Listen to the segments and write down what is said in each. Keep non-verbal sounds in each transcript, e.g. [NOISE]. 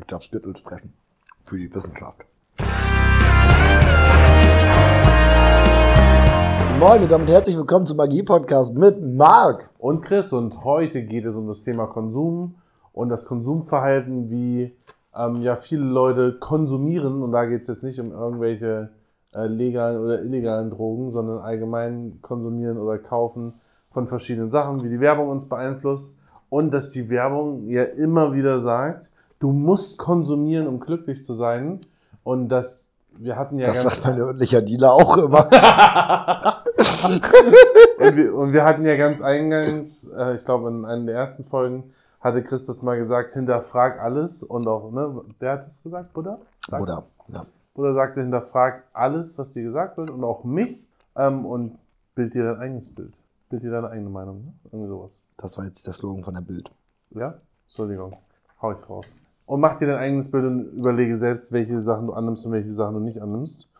Ich darf Skittles fressen. Für die Wissenschaft. Moin und damit herzlich willkommen zum Magie-Podcast mit Marc. und Chris. Und heute geht es um das Thema Konsum und das Konsumverhalten, wie ähm, ja viele Leute konsumieren. Und da geht es jetzt nicht um irgendwelche äh, legalen oder illegalen Drogen, sondern allgemein konsumieren oder kaufen von verschiedenen Sachen, wie die Werbung uns beeinflusst. Und dass die Werbung ja immer wieder sagt, du musst konsumieren, um glücklich zu sein. Und dass wir hatten ja Das sagt mein örtlicher Dealer auch immer. [LAUGHS] und, wir, und wir hatten ja ganz eingangs, äh, ich glaube in einer der ersten Folgen, hatte Chris das mal gesagt, hinterfrag alles und auch, ne, wer hat das gesagt, Buddha? Sagt- Oder? Ja. Buddha sagte, hinterfrag alles, was dir gesagt wird und auch mich ähm, und bild dir dein eigenes Bild. Bild dir deine eigene Meinung, ne? Irgendwie sowas. Das war jetzt der Slogan von der Bild. Ja? Entschuldigung. Hau ich raus. Und mach dir dein eigenes Bild und überlege selbst, welche Sachen du annimmst und welche Sachen du nicht annimmst.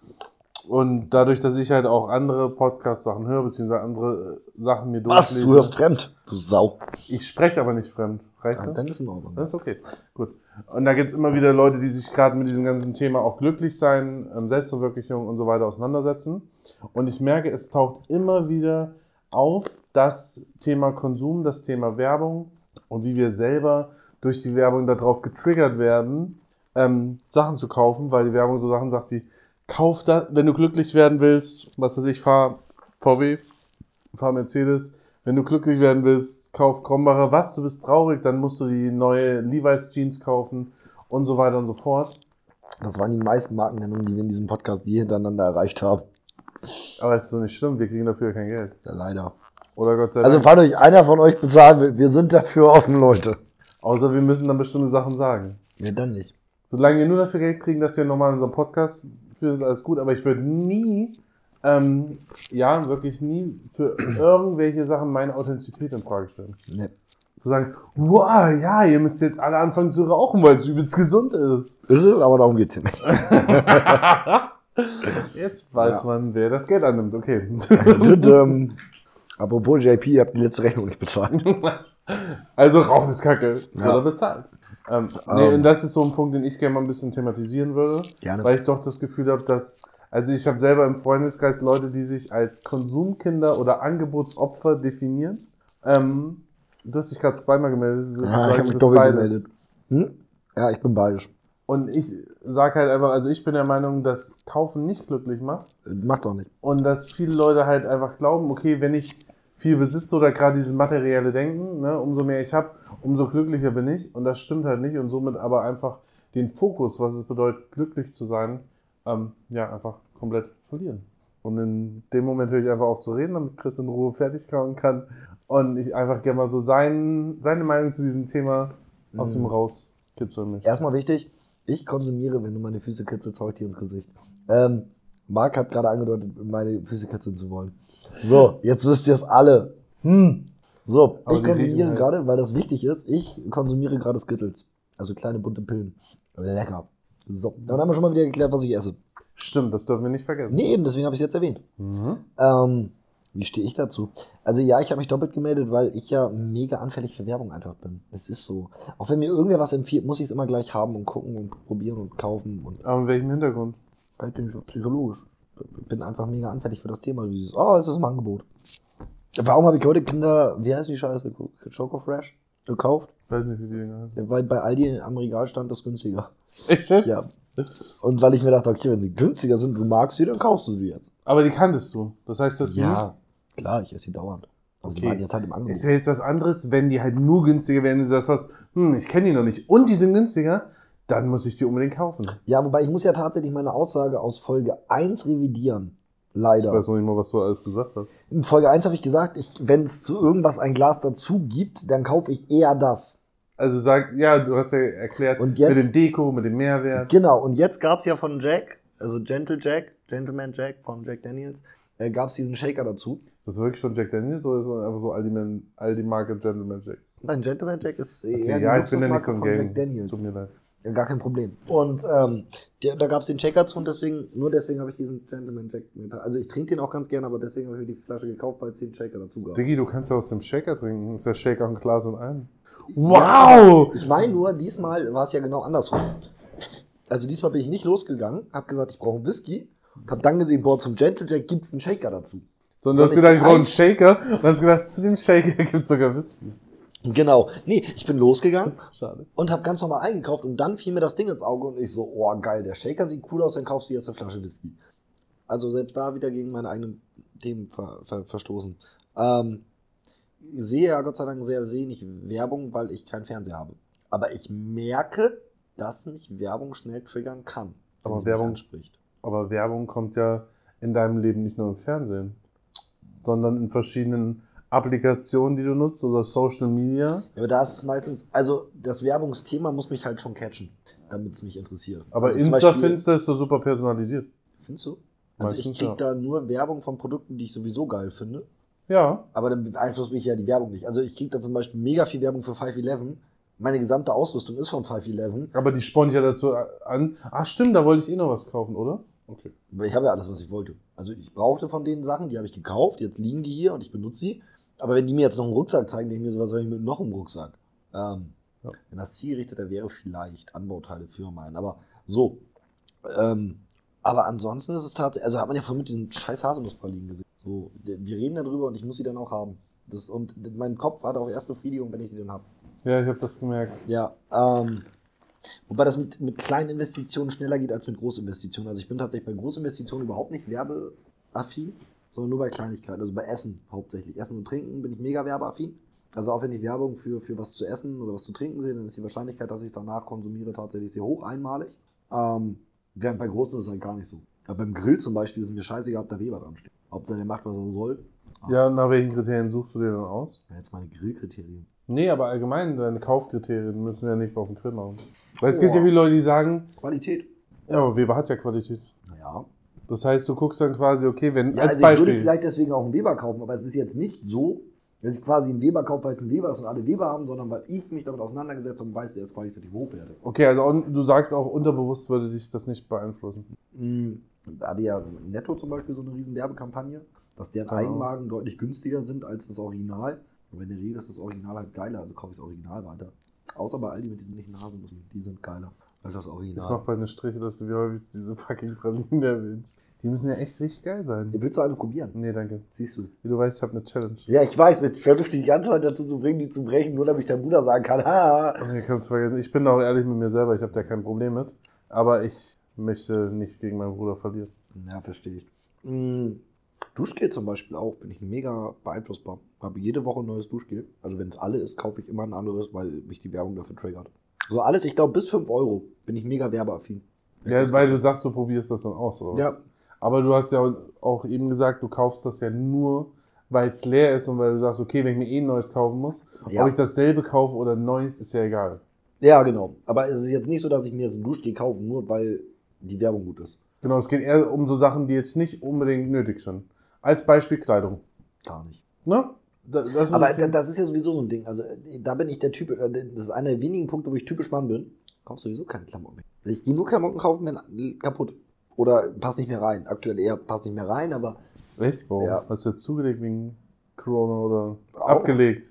Und dadurch, dass ich halt auch andere Podcast-Sachen höre, beziehungsweise andere äh, Sachen mir Was? durchlese. Du hörst fremd? Du Sau. Ich spreche aber nicht fremd. Reicht das? dann ist in Ordnung. Das ist okay. Gut. Und da gibt es immer wieder Leute, die sich gerade mit diesem ganzen Thema auch glücklich sein, ähm, Selbstverwirklichung und so weiter auseinandersetzen. Und ich merke, es taucht immer wieder auf das Thema Konsum, das Thema Werbung und wie wir selber durch die Werbung darauf getriggert werden, ähm, Sachen zu kaufen, weil die Werbung so Sachen sagt wie, kauf das, wenn du glücklich werden willst, was weiß ich, fahr VW, fahr Mercedes, wenn du glücklich werden willst, kauf Krombacher. Was, du bist traurig, dann musst du die neue Levi's Jeans kaufen und so weiter und so fort. Das waren die meisten Markennennungen, die wir in diesem Podcast je hintereinander erreicht haben. Aber es ist doch nicht schlimm, wir kriegen dafür kein Geld. Ja, leider. Oder Gott sei Also, Dank. falls euch einer von euch bezahlen will, wir sind dafür offen, Leute. Außer wir müssen dann bestimmte Sachen sagen. Wir dann nicht. Solange wir nur dafür Geld kriegen, dass wir nochmal unseren Podcast führen, ist alles gut. Aber ich würde nie, ähm, ja, wirklich nie für irgendwelche Sachen meine Authentizität in Frage stellen. Nee. Zu sagen, wow, ja, ihr müsst jetzt alle anfangen zu rauchen, weil es übelst gesund ist. Ist es, aber darum geht's hier nicht. [LAUGHS] Jetzt weiß Ja. man, wer das Geld annimmt. Okay. Und, ähm, apropos JP, ihr habt die letzte Rechnung nicht bezahlt. [LAUGHS] Also Rauchen ist kacke. Ja. Ja. Oder bezahlt. Ähm, nee, Ähm. und das ist so ein Punkt, den ich gerne mal ein bisschen thematisieren würde. Gerne. Weil ich doch das Gefühl habe, dass. Also ich habe selber im Freundeskreis Leute, die sich als Konsumkinder oder Angebotsopfer definieren. Ähm, du hast dich gerade zweimal gemeldet. Du Ja, sagst, ich habe mich doppelt beides. gemeldet. Hm? Ja, ich bin beides. Und ich sage halt einfach, also ich bin der Meinung, dass Kaufen nicht glücklich macht. Macht doch nicht. Und dass viele Leute halt einfach glauben, okay, wenn ich viel besitze oder gerade dieses materielle Denken, ne, umso mehr ich habe, umso glücklicher bin ich. Und das stimmt halt nicht. Und somit aber einfach den Fokus, was es bedeutet, glücklich zu sein, ähm, ja, einfach komplett verlieren. Und in dem Moment höre ich einfach auf zu reden, damit Chris in Ruhe fertig kauen kann. Und ich einfach gerne mal so sein, seine Meinung zu diesem Thema aus Mhm. ihm rauskitzeln möchte. Erstmal wichtig, ich konsumiere, wenn du meine Füße kitzelst, hau ich dir ins Gesicht. Ähm, Marc hat gerade angedeutet, meine Füße kitzeln zu wollen. So, jetzt wisst ihr es alle. Hm. So, Aber ich konsumiere halt. gerade, weil das wichtig ist, ich konsumiere gerade Skittles. Also kleine bunte Pillen. Lecker. So, dann haben wir schon mal wieder geklärt, was ich esse. Stimmt, das dürfen wir nicht vergessen. Nee, eben, deswegen habe ich es jetzt erwähnt. Mhm. Ähm, wie stehe ich dazu? Also ja, ich habe mich doppelt gemeldet, weil ich ja mega anfällig für Werbung einfach bin. Es ist so. Auch wenn mir irgendwer was empfiehlt, muss ich es immer gleich haben und gucken und probieren und kaufen. Und Aber in welchem Hintergrund? ich bin psychologisch. Ich bin einfach mega anfällig für das Thema. Dieses, oh, es ist ein Angebot. Warum habe ich heute Kinder, wie heißt die Scheiße, Choco Fresh gekauft? Weiß nicht, wie die Dinger heißen. Weil bei Aldi am Regal stand das günstiger. Echt jetzt? Ja. Und weil ich mir dachte, okay, wenn sie günstiger sind, du magst sie, dann kaufst du sie jetzt. Aber die kanntest du. Das heißt, du hast sie Ja, klar, ich esse sie dauernd. Aber sie Okay. waren jetzt halt im nicht. Angebot. Es wäre jetzt was anderes, wenn die halt nur günstiger wären, du das hast, hm, ich kenne die noch nicht und die sind günstiger, dann muss ich die unbedingt kaufen. Ja, wobei ich muss ja tatsächlich meine Aussage aus Folge 1 revidieren. Ich Leider. weiß noch nicht mal, was du alles gesagt hast. In Folge 1 habe ich gesagt, ich, wenn es zu irgendwas ein Glas dazu gibt, dann kaufe ich eher das. Also sag, ja, du hast ja erklärt, jetzt- mit dem Deko, mit dem Mehrwert. Genau, und jetzt gab es ja von Jack, also Gentle Jack, Gentleman Jack von Jack Daniels, äh, gab es diesen Shaker dazu. Ist das wirklich schon Jack Daniels oder ist das einfach so Aldi, Aldi Gentleman Jack? Nein, Gentleman Jack ist Okay, eher ja, die ich bin ja nicht so ein von Gang. Jack Daniels. Tut mir leid. Ja, gar kein Problem. Und ähm, der, da gab es den Shaker zu und deswegen, nur deswegen habe ich diesen Gentleman Jack mit. Also ich trinke den auch ganz gerne, aber deswegen habe ich mir die Flasche gekauft, weil es den Shaker dazu gab. Diggi, du kannst ja aus dem Shaker trinken. Ist ja Shaker und Glas in einem. Wow! Ich meine nur, diesmal war es ja genau andersrum. Also diesmal bin ich nicht losgegangen, habe gesagt, ich brauche einen Whisky, habe dann gesehen, boah, zum Gentle Jack gibt's einen Shaker dazu. Sondern du hast gedacht, ich brauche einen ein- Shaker. Und hast gedacht, zu dem Shaker [LAUGHS] gibt es sogar Whisky. Genau. Nee, ich bin losgegangen Schade. und habe ganz normal eingekauft und dann fiel mir das Ding ins Auge und ich so, oh geil, der Shaker sieht cool aus, dann kaufst du jetzt eine Flasche Whisky. Also selbst da wieder gegen meine eigenen Themen ver, ver, verstoßen. Ähm, ich sehe ja Gott sei Dank sehr wenig Werbung, weil ich keinen Fernseher habe. Aber ich merke, dass mich Werbung schnell triggern kann. Aber Werbung- anspricht. Aber Werbung kommt ja in deinem Leben nicht nur im Fernsehen, sondern in verschiedenen Applikationen, die du nutzt oder Social Media. Ja, aber da ist es meistens, also das Werbungsthema muss mich halt schon catchen, damit es mich interessiert. Aber also Insta Finster ist doch super personalisiert. Findest du? Also ich Meistens, krieg ja. da nur Werbung von Produkten, die ich sowieso geil finde. Ja, Aber dann beeinflusst mich ja die Werbung nicht. Also ich krieg da zum Beispiel mega viel Werbung für 511. Meine gesamte Ausrüstung ist von 511. aber die spornt ja dazu an. Ach stimmt, da wollte ich eh noch was kaufen, oder? Okay. Ich habe ja alles, was ich wollte. Also ich brauchte von den Sachen, die habe ich gekauft. Jetzt liegen die hier und ich benutze sie. Aber wenn die mir jetzt noch einen Rucksack zeigen, denke ich mir so, was soll ich mit noch einem Rucksack? Ähm, Ja. Wenn das zielgerichteter wäre, vielleicht Anbauteile für meinen. Aber so. Ähm, aber ansonsten ist es tatsächlich, also hat man ja vorhin mit diesen scheiß Haselnusspralinen gesehen. So, wir reden darüber und ich muss sie dann auch haben. Das, und mein Kopf hat auch erst Befriedigung, wenn ich sie dann habe. Ja, ich habe das gemerkt. Ja, ähm, wobei das mit, mit kleinen Investitionen schneller geht als mit Großinvestitionen. Also ich bin tatsächlich bei Großinvestitionen überhaupt nicht werbeaffin, sondern nur bei Kleinigkeiten. Also bei Essen hauptsächlich. Essen und Trinken bin ich mega werbeaffin. Also auch wenn ich Werbung für, für was zu essen oder was zu trinken sehe, dann ist die Wahrscheinlichkeit, dass ich es danach konsumiere, tatsächlich sehr hoch einmalig. Ähm, während bei Großen ist es halt gar nicht so. Aber beim Grill zum Beispiel ist es mir scheißegal, ob da Weber dran steht. Hauptsache der macht, was er soll. Ja, nach welchen Kriterien suchst du dir dann aus? Ja, jetzt meine Grillkriterien. Nee, aber allgemein, deine Kaufkriterien müssen ja nicht auf den Grill machen. Weil es gibt ja viele Leute, die sagen, Qualität. ja, aber Weber hat ja Qualität. Naja, Das heißt, du guckst dann quasi, okay, wenn, Ja, als also ich würde Beispiel. vielleicht deswegen auch einen Weber kaufen, aber es ist jetzt nicht so, dass ich quasi einen Weber kaufe, weil es ein Weber ist und alle Weber haben, sondern weil ich mich damit auseinandergesetzt habe und weiß, der ist qualitativ hochwertig. Okay, also du sagst auch, unterbewusst würde dich das nicht beeinflussen. Mhm. Da hatte ja Netto zum Beispiel so eine riesen Werbekampagne, dass deren Genau. Eigenmarken deutlich günstiger sind als das Original. Aber in der Regel ist das Original halt geiler, also kaufe ich das Original weiter. Außer bei Aldi mit diesen nicht Haselnüssen, die sind geiler als das Ich mach Original. bei einer Striche, dass du wie häufig diese fucking Pralinen erwähnst. Die müssen ja echt richtig geil sein. Willst du eine probieren? Nee, danke. Siehst du. Wie du weißt, ich habe eine Challenge. Ja, ich weiß, ich versuche dich die ganze Zeit dazu zu bringen, die zu brechen, nur damit dein Bruder sagen kann, ha. Nee, kannst du vergessen. Ich bin auch ehrlich mit mir selber, ich habe da kein Problem mit. Aber ich möchte nicht gegen meinen Bruder verlieren. Ja, verstehe ich. Mm, Duschgel zum Beispiel auch, bin ich mega beeinflussbar. Habe jede Woche ein neues Duschgel. Also wenn es alle ist, kaufe ich immer ein anderes, weil mich die Werbung dafür triggert. So alles, ich glaube, bis 5 Euro bin ich mega werbeaffin. Ja, weil du sagst, du probierst das dann aus, oder was? Ja. Aber du hast ja auch eben gesagt, du kaufst das ja nur, weil es leer ist und weil du sagst, okay, wenn ich mir eh ein neues kaufen muss, Ja. ob ich dasselbe kaufe oder ein neues, ist ja egal. Ja, genau. Aber es ist jetzt nicht so, dass ich mir jetzt ein Duschgel kaufe, nur weil die Werbung gut ist. Genau, es geht eher um so Sachen, die jetzt nicht unbedingt nötig sind. Als Beispiel Kleidung. Gar nicht. Ne? Da- Das ist Aber das ist ja sowieso so ein Ding. Also da bin ich der Typ, äh, das ist einer der wenigen Punkte, wo ich typisch Mann bin. Kaufst sowieso keine Klamotten mehr. Ich gehe nur Klamotten kaufen, wenn kaputt. Oder passt nicht mehr rein. Aktuell eher passt nicht mehr rein, aber Echt? Warum? Ja. Hast du jetzt zugelegt wegen Corona oder Auch. abgelegt?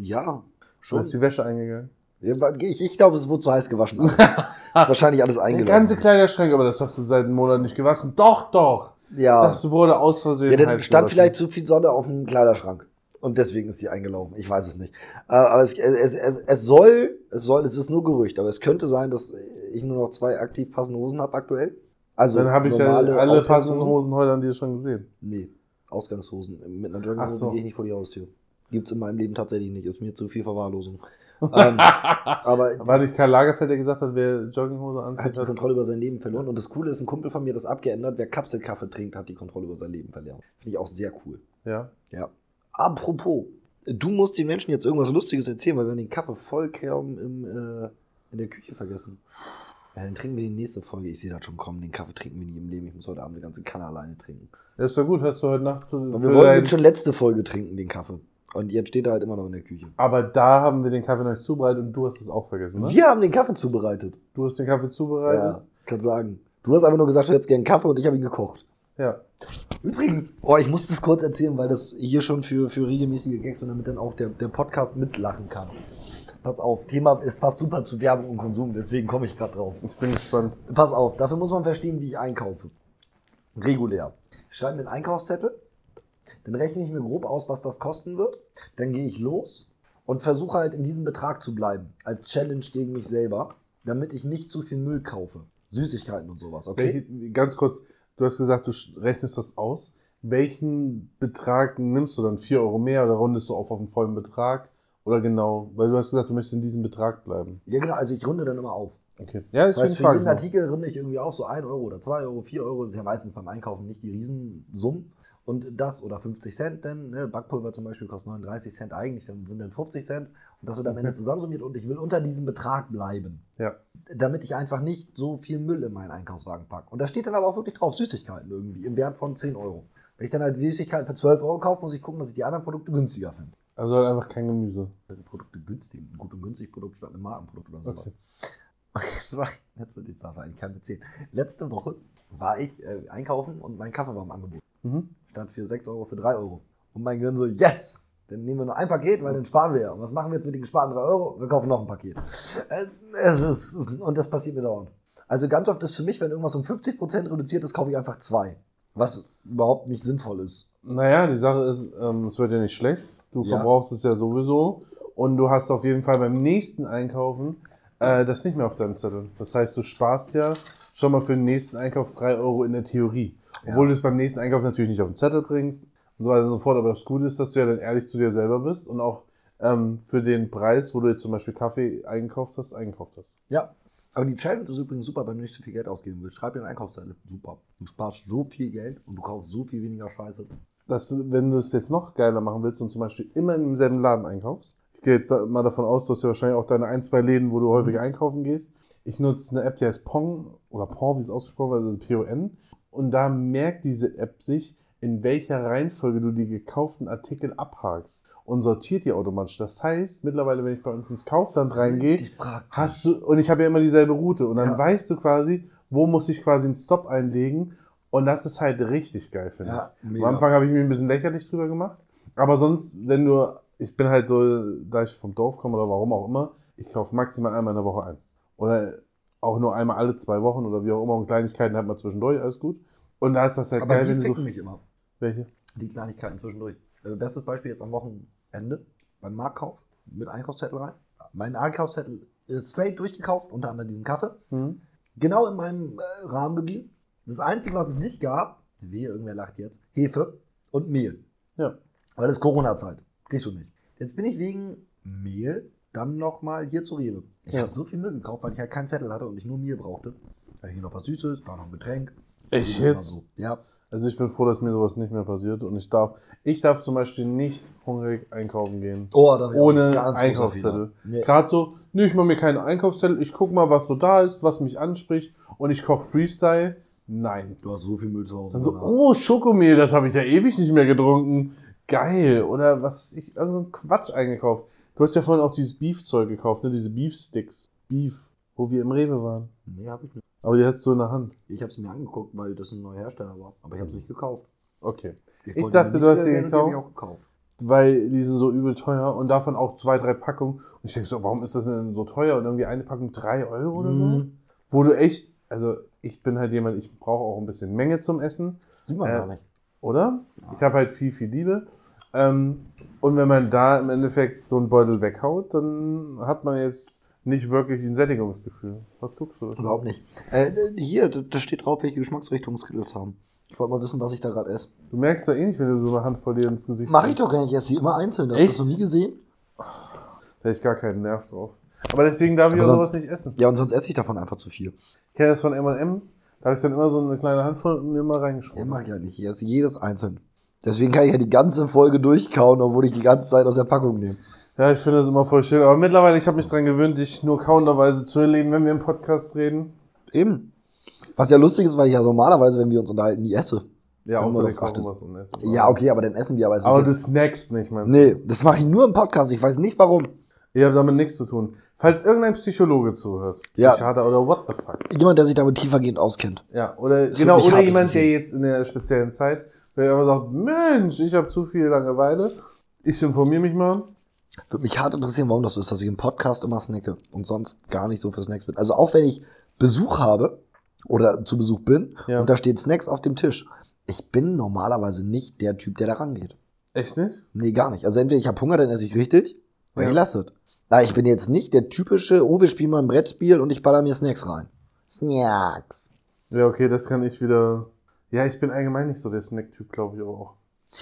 ja, schon. ist die Wäsche eingegangen? Ja, Ich, ich glaube, es wurde zu heiß gewaschen. [LAUGHS] Wahrscheinlich alles Der eingelaufen. ganze Kleiderschrank, aber das hast du seit einem Monat nicht gewaschen. Doch, doch! Ja, Das wurde aus Versehen ja dann stand gewaschen. vielleicht zu viel Sonne auf dem Kleiderschrank. Und deswegen ist die eingelaufen. Ich weiß es nicht. Äh, Aber es, es, es, es soll, es soll, es ist nur Gerücht, aber es könnte sein, dass ich nur noch zwei aktiv passende Hosen habe aktuell. Also Dann habe ich ja alle passenden Hosen heute an dir schon gesehen. Nee, Ausgangshosen. Mit einer Jogginghose so. gehe ich nicht vor die Haustür. Gibt's in meinem Leben tatsächlich nicht. Ist mir zu viel Verwahrlosung. [LAUGHS] ähm, aber War nicht Karl Lagerfeld, der gesagt hat, wer Jogginghose hat anzieht, die hat? Kontrolle über sein Leben verloren. Und das Coole ist, ein Kumpel von mir hat das abgeändert. Wer Kapselkaffee trinkt, hat die Kontrolle über sein Leben verloren. Finde ich auch sehr cool. Ja. Ja. Apropos, du musst den Menschen jetzt irgendwas Lustiges erzählen, weil wir haben den Kaffee vollkommen im, äh, in der Küche vergessen. Ja, dann trinken wir die nächste Folge. Ich sehe das schon kommen. Den Kaffee trinken wir nie im Leben. Ich muss heute Abend eine ganze Kanne alleine trinken. Ja, ist doch gut, hast du heute Nacht zu. Und wir wollten jetzt schon letzte Folge trinken, den Kaffee. Und jetzt steht er halt immer noch in der Küche. Aber da haben wir den Kaffee noch nicht zubereitet und du hast es auch vergessen, ne? Wir haben den Kaffee zubereitet. Du hast den Kaffee zubereitet? Ja, kann sagen. Du hast einfach nur gesagt, du hättest gerne Kaffee und ich habe ihn gekocht. Ja. Übrigens, oh, ich muss das kurz erzählen, weil das hier schon für, für regelmäßige Gags und damit dann auch der, der Podcast mitlachen kann. Pass auf, Thema, es passt super zu Werbung und Konsum, deswegen komme ich gerade drauf. Ich bin gespannt. Pass auf, dafür muss man verstehen, wie ich einkaufe. Regulär. Ich schreibe mir einen Einkaufszettel, dann rechne ich mir grob aus, was das kosten wird, dann gehe ich los und versuche halt in diesem Betrag zu bleiben, als Challenge gegen mich selber, damit ich nicht zu viel Müll kaufe. Süßigkeiten und sowas, okay? Ganz kurz, du hast gesagt, du rechnest das aus. Welchen Betrag nimmst du dann? 4 Euro mehr oder rundest du auf auf einen vollen Betrag? Oder genau? Weil du hast gesagt, du möchtest in diesem Betrag bleiben. Ja, genau, also ich runde dann immer auf. Okay. Ja, Das heißt, für jeden. Artikel runde ich irgendwie auf so 1 Euro oder 2 Euro, 4 Euro. Das ist ja meistens beim Einkaufen nicht die Riesensummen. Und das oder 50 Cent denn, ne? Backpulver zum Beispiel kostet 39 Cent eigentlich, dann sind dann 50 Cent. Und das wird am Ende zusammensummiert und ich will unter diesem Betrag bleiben. Ja. Damit ich einfach nicht so viel Müll in meinen Einkaufswagen packe. Und da steht dann aber auch wirklich drauf, Süßigkeiten irgendwie, im Wert von 10 Euro. Wenn ich dann halt Süßigkeiten für 12 Euro kaufe, muss ich gucken, dass ich die anderen Produkte günstiger finde. Also halt einfach kein Gemüse. Produkte günstig, ein gut und günstig Produkt statt ein Markenprodukt oder sowas. Okay. [LAUGHS] Jetzt war ich, letzte, jetzt darf ich eigentlich kein erzählen. Letzte Woche war ich äh, einkaufen und mein Kaffee war im Angebot. Mhm. Stand für 6 Euro für 3 Euro. Und mein Gehirn so, yes! Dann nehmen wir nur ein Paket, weil dann sparen wir ja. Und was machen wir jetzt mit den gesparten 3 Euro? Wir kaufen noch ein Paket. Äh, Es ist, und das passiert mir dauernd. Also ganz oft ist für mich, wenn irgendwas um 50% reduziert ist, kaufe ich einfach zwei. Was überhaupt nicht sinnvoll ist. Naja, die Sache ist, ähm, es wird ja nicht schlecht. Du Ja. verbrauchst es ja sowieso. Und du hast auf jeden Fall beim nächsten Einkaufen äh, das nicht mehr auf deinem Zettel. Das heißt, du sparst ja schon mal für den nächsten Einkauf 3 Euro in der Theorie. Obwohl Ja. du es beim nächsten Einkauf natürlich nicht auf den Zettel bringst und so weiter und so fort. Aber das Gute ist, dass du ja dann ehrlich zu dir selber bist und auch ähm, für den Preis, wo du jetzt zum Beispiel Kaffee eingekauft hast, eingekauft hast. Ja. Aber die Challenge ist übrigens super, wenn du nicht zu viel Geld ausgeben willst. Schreib dir einen Einkaufszettel. Super. Du sparst so viel Geld und du kaufst so viel weniger Scheiße. dass du, wenn du es jetzt noch geiler machen willst und zum Beispiel immer in demselben Laden einkaufst, ich gehe jetzt mal davon aus, du hast ja wahrscheinlich auch deine ein, zwei Läden, wo du häufig einkaufen gehst. Ich nutze eine App, die heißt Pong oder Pong, wie es ausgesprochen wird, also P-O-N. Und da merkt diese App sich, in welcher Reihenfolge du die gekauften Artikel abhakst und sortiert die automatisch. Das heißt, mittlerweile, wenn ich bei uns ins Kaufland reingehe, hast du, und ich habe ja immer dieselbe Route und dann Ja. weißt du quasi, wo muss ich quasi einen Stop einlegen und das ist halt richtig geil, finde ich. Ja, Am mega. Anfang habe ich mir ein bisschen lächerlich drüber gemacht. Aber sonst, wenn du, ich bin halt so, da ich vom Dorf komme oder warum auch immer, ich kaufe maximal einmal in der Woche ein. Oder auch nur einmal alle zwei Wochen oder wie auch immer. Und Kleinigkeiten hat man zwischendurch, alles gut. Und da ist das halt Aber geil, die wenn ficken so. mich immer. Welche? Die Kleinigkeiten zwischendurch. Äh, bestes Beispiel jetzt am Wochenende beim Marktkauf mit Einkaufszettel rein. Mein Einkaufszettel ist straight durchgekauft, unter anderem diesen Kaffee. Hm? Genau in meinem äh, Rahmen geblieben. Das Einzige, was es nicht gab, wehe, irgendwer lacht jetzt, Hefe und Mehl. Ja. Weil das ist Corona-Zeit. Kriegst du nicht. Jetzt bin ich wegen Mehl dann nochmal hier zu Rewe. Ich Ja. habe so viel Müll gekauft, weil ich halt keinen Zettel hatte und ich nur Mehl brauchte. Da hier noch was Süßes, da noch ein Getränk. Jedes Mal jetzt? So. Ja, Also ich bin froh, dass mir sowas nicht mehr passiert. Und ich darf, ich darf zum Beispiel nicht hungrig einkaufen gehen. Oh, da ich Ohne Einkaufszettel. Nee. Gerade so, nee, ich mache mir keinen Einkaufszettel, ich gucke mal, was so da ist, was mich anspricht und ich koche Freestyle. Nein. Du hast so viel Müll zu Hause. Dann so, oh, Schokomehl, das habe ich ja ewig nicht mehr getrunken. Geil. Oder was weiß ich, also Quatsch eingekauft. Du hast ja vorhin auch dieses Beef-Zeug gekauft, ne? Diese Beef-Sticks. Beef, wo wir im Rewe waren. Nee, hab ich nicht. Aber die hattest du in der Hand. Ich habe es mir angeguckt, weil das ein neuer Hersteller war. Aber ich habe es nicht gekauft. Okay. Ich wollte dachte, du hast die hab ich gekauft. auch gekauft. Weil die sind so übel teuer und davon auch zwei, drei Packungen. Und ich denke so, warum ist das denn so teuer? Und irgendwie eine Packung drei Euro oder so? Mhm. Wo du echt, also ich bin halt jemand, ich brauche auch ein bisschen Menge zum Essen. Sieht man Äh, gar nicht. oder? Ich habe halt viel, viel Liebe. Ähm, und wenn man da im Endeffekt so einen Beutel weghaut, dann hat man jetzt nicht wirklich ein Sättigungsgefühl. Was guckst du? Überhaupt nicht. Äh, hier, da steht drauf, welche Geschmacksrichtungen Skittles haben. Ich wollte mal wissen, was ich da gerade esse. Du merkst doch eh nicht, wenn du so eine Handvoll dir ins Gesicht Mach ich doch gar nicht. Ich esse die immer einzeln. Das Echt? hast du nie gesehen? Da hätte ich gar keinen Nerv drauf. Aber deswegen darf ich Aber auch sonst- sowas nicht essen. Ja, und sonst esse ich davon einfach zu viel. Ich kenne das von M&M's. Da habe ich dann immer so eine kleine Handvoll mir immer reingeschoben. Ich ja nicht. Ich esse jedes einzeln. Deswegen kann ich ja die ganze Folge durchkauen, obwohl ich die ganze Zeit aus der Packung nehme. Ja, ich finde das immer voll schön. Aber mittlerweile, ich habe mich dran gewöhnt, dich nur kauenderweise zu erleben, wenn wir im Podcast reden. Eben. Was ja lustig ist, weil ich ja normalerweise, wenn wir uns unterhalten, nie esse. Ja, außer kochen achtet. was und essen. Ja, okay, aber dann essen wir, aber es Aber du snackst nicht, meinst du? Nee, das mache ich nur im Podcast. Ich weiß nicht warum. Ihr habt damit nichts zu tun. Falls irgendein Psychologe zuhört, Ja. Psychiater oder what the fuck. Jemand, der sich damit tiefergehend auskennt. Ja, oder Das genau, oder jemand, der jetzt in der speziellen Zeit, der einfach sagt, Mensch, ich habe zu viel Langeweile, ich informiere mich mal. Würde mich hart interessieren, warum das so ist, dass ich im Podcast immer snacke und sonst gar nicht so für Snacks bin. Also auch wenn ich Besuch habe oder zu Besuch bin Ja. und da stehen Snacks auf dem Tisch. Ich bin normalerweise nicht der Typ, der da rangeht. Echt nicht? Nee, gar nicht. Also entweder ich habe Hunger, dann esse ich richtig, oder Ja. ich lasse es. Aber ich bin jetzt nicht der typische, oh, wir spielen mal ein Brettspiel und ich baller mir Snacks rein. Snacks. Ja, okay, das kann ich wieder. Ja, ich bin allgemein nicht so der Snack-Typ, glaube ich aber auch.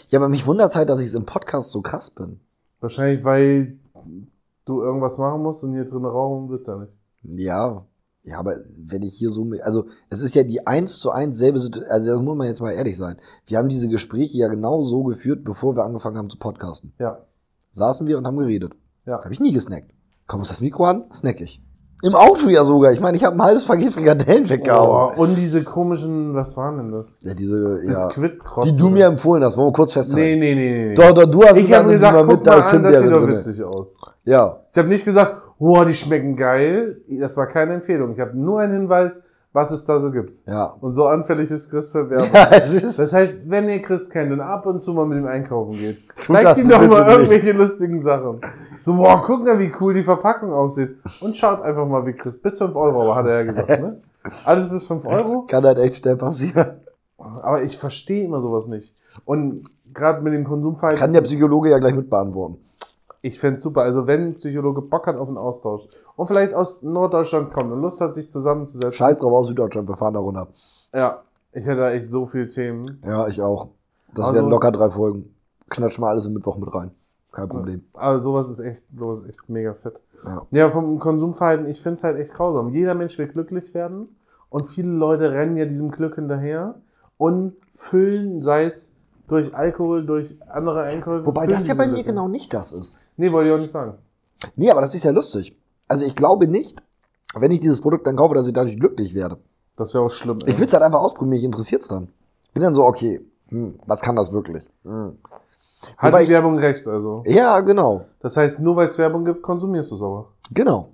Ja, aber mich wundert halt, dass ich im Podcast so krass bin. Wahrscheinlich, weil du irgendwas machen musst und hier drin rauchen wird's ja nicht. Ja. Ja, aber wenn ich hier so also es ist ja die eins zu eins selbe Situation, also da muss man jetzt mal ehrlich sein. Wir haben diese Gespräche ja genau so geführt, bevor wir angefangen haben zu podcasten. Ja. Saßen wir und haben geredet. Ja. Habe ich nie gesnackt. Komm uns das Mikro an, snack ich. Im Auto ja sogar. Ich meine, ich habe ein halbes Paket Frikadellen weggehauen. Oh, und diese komischen, was waren denn das? Ja, diese, ja, die du mir empfohlen hast, wollen wir kurz festhalten. Nee, nee, nee, nee. Doch, doch, du hast ich gesagt, immer guck da mal ist an, das sieht doch drin. witzig aus. Ja. Ich habe nicht gesagt, wow, die schmecken geil. Das war keine Empfehlung. Ich habe nur einen Hinweis, was es da so gibt. Ja. Und so anfällig ist Chris für [LAUGHS] Werbung. Ja, es ist. Das heißt, wenn ihr Chris kennt und ab und zu mal mit ihm einkaufen geht, [LAUGHS] zeigt ihm doch mal irgendwelche lustigen Sachen. So, boah, guck mal, wie cool die Verpackung aussieht. Und schaut einfach mal, wie Chris. Bis 5 Euro, hat er ja gesagt, ne? [LAUGHS] Alles bis 5 Euro. Das kann halt echt schnell passieren. Aber ich verstehe immer sowas nicht. Und gerade mit dem Konsumverhalten. Kann der Psychologe ja gleich mit beantworten. Ich fände super. Also wenn Psychologe Bock hat auf einen Austausch und vielleicht aus Norddeutschland kommt und Lust hat, sich zusammenzusetzen. Scheiß drauf aus Süddeutschland, wir fahren da runter. Ja, ich hätte da echt so viele Themen. Ja, ich auch. Das Also- werden locker drei Folgen. Knatsch mal alles im Mittwoch mit rein. Kein Problem. Aber sowas ist echt, sowas ist echt mega fett. Ja. Ja, vom Konsumverhalten, ich finde es halt echt grausam. Jeder Mensch will glücklich werden und viele Leute rennen ja diesem Glück hinterher und füllen, sei es durch Alkohol, durch andere Einkäufe. Wobei das ja bei mir Lücken. genau nicht das ist. Nee, wollte ich auch nicht sagen. Nee, aber das ist ja lustig. Also ich glaube nicht, wenn ich dieses Produkt dann kaufe, dass ich dadurch glücklich werde. Das wäre auch schlimm. Ich will es halt einfach ausprobieren, mich interessiert's dann. Bin dann so, okay, hm, was kann das wirklich? Hm. Hat wobei Werbung recht, also. Ja, genau. Das heißt, nur weil es Werbung gibt, konsumierst du es aber. Genau.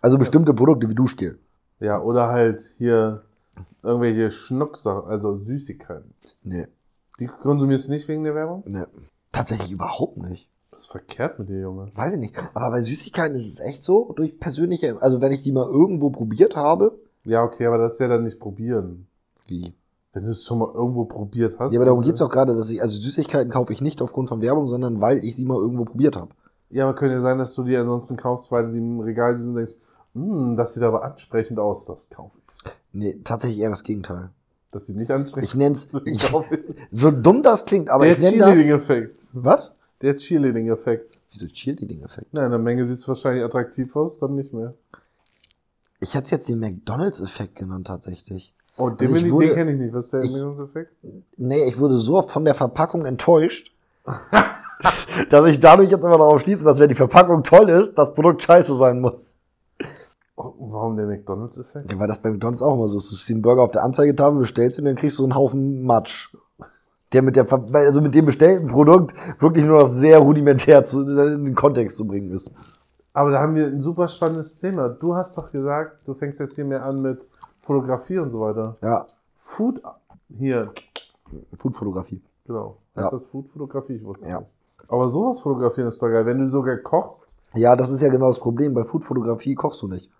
Also bestimmte Produkte wie Duschgel. Ja, oder halt hier irgendwelche Schnucksachen, also Süßigkeiten. Nee, Die konsumierst du nicht wegen der Werbung? nee. Tatsächlich überhaupt nicht. Was ist verkehrt mit dir, Junge? Weiß ich nicht. Aber bei Süßigkeiten ist es echt so, durch persönliche, also wenn ich die mal irgendwo probiert habe. Ja, okay, aber das ist ja dann nicht probieren. Wie? Wenn du es schon mal irgendwo probiert hast. Ja, aber darum weißt geht's auch gerade, dass ich, also Süßigkeiten kaufe ich nicht aufgrund von Werbung, sondern weil ich sie mal irgendwo probiert habe. Ja, aber könnte ja sein, dass du die ansonsten kaufst, weil die im Regal sind und denkst, hm, das sieht aber ansprechend aus, das kaufe ich. Nee, tatsächlich eher das Gegenteil. Das sieht nicht ansprechend Ich nenn's, [LAUGHS] aus, ich, so dumm das klingt, aber Der ich nenne das. Cheerleading-Effekt. Was? Der Cheerleading-Effekt. Wieso Cheerleading-Effekt? Na, in der Menge sieht es wahrscheinlich attraktiv aus, dann nicht mehr. Ich hätte jetzt den McDonalds-Effekt genannt, tatsächlich. Oh, den, Also ich wurde- den kenne ich nicht. Was ist der Ernährungseffekt? Nee, ich wurde so von der Verpackung enttäuscht, [LAUGHS] dass ich dadurch jetzt immer darauf schließe, dass wenn die Verpackung toll ist, das Produkt scheiße sein muss. Oh, warum der McDonalds-Effekt? Ja, weil das bei McDonalds auch immer so ist. Du siehst den Burger auf der Anzeigetafel, bestellst ihn und dann kriegst du einen Haufen Matsch. Der mit der, Ver- also mit dem bestellten Produkt wirklich nur noch sehr rudimentär zu, in den Kontext zu bringen ist. Aber da haben wir ein super spannendes Thema. Du hast doch gesagt, du fängst jetzt hier mehr an mit Fotografie und so weiter. Ja, Food, hier, Foodfotografie. genau. Ja. Ist das Food-Fotografie? Ich wusste Ja. nicht. Aber sowas fotografieren ist doch geil. Wenn du sogar kochst, Ja, das ist ja genau das Problem. Bei Foodfotografie kochst du nicht.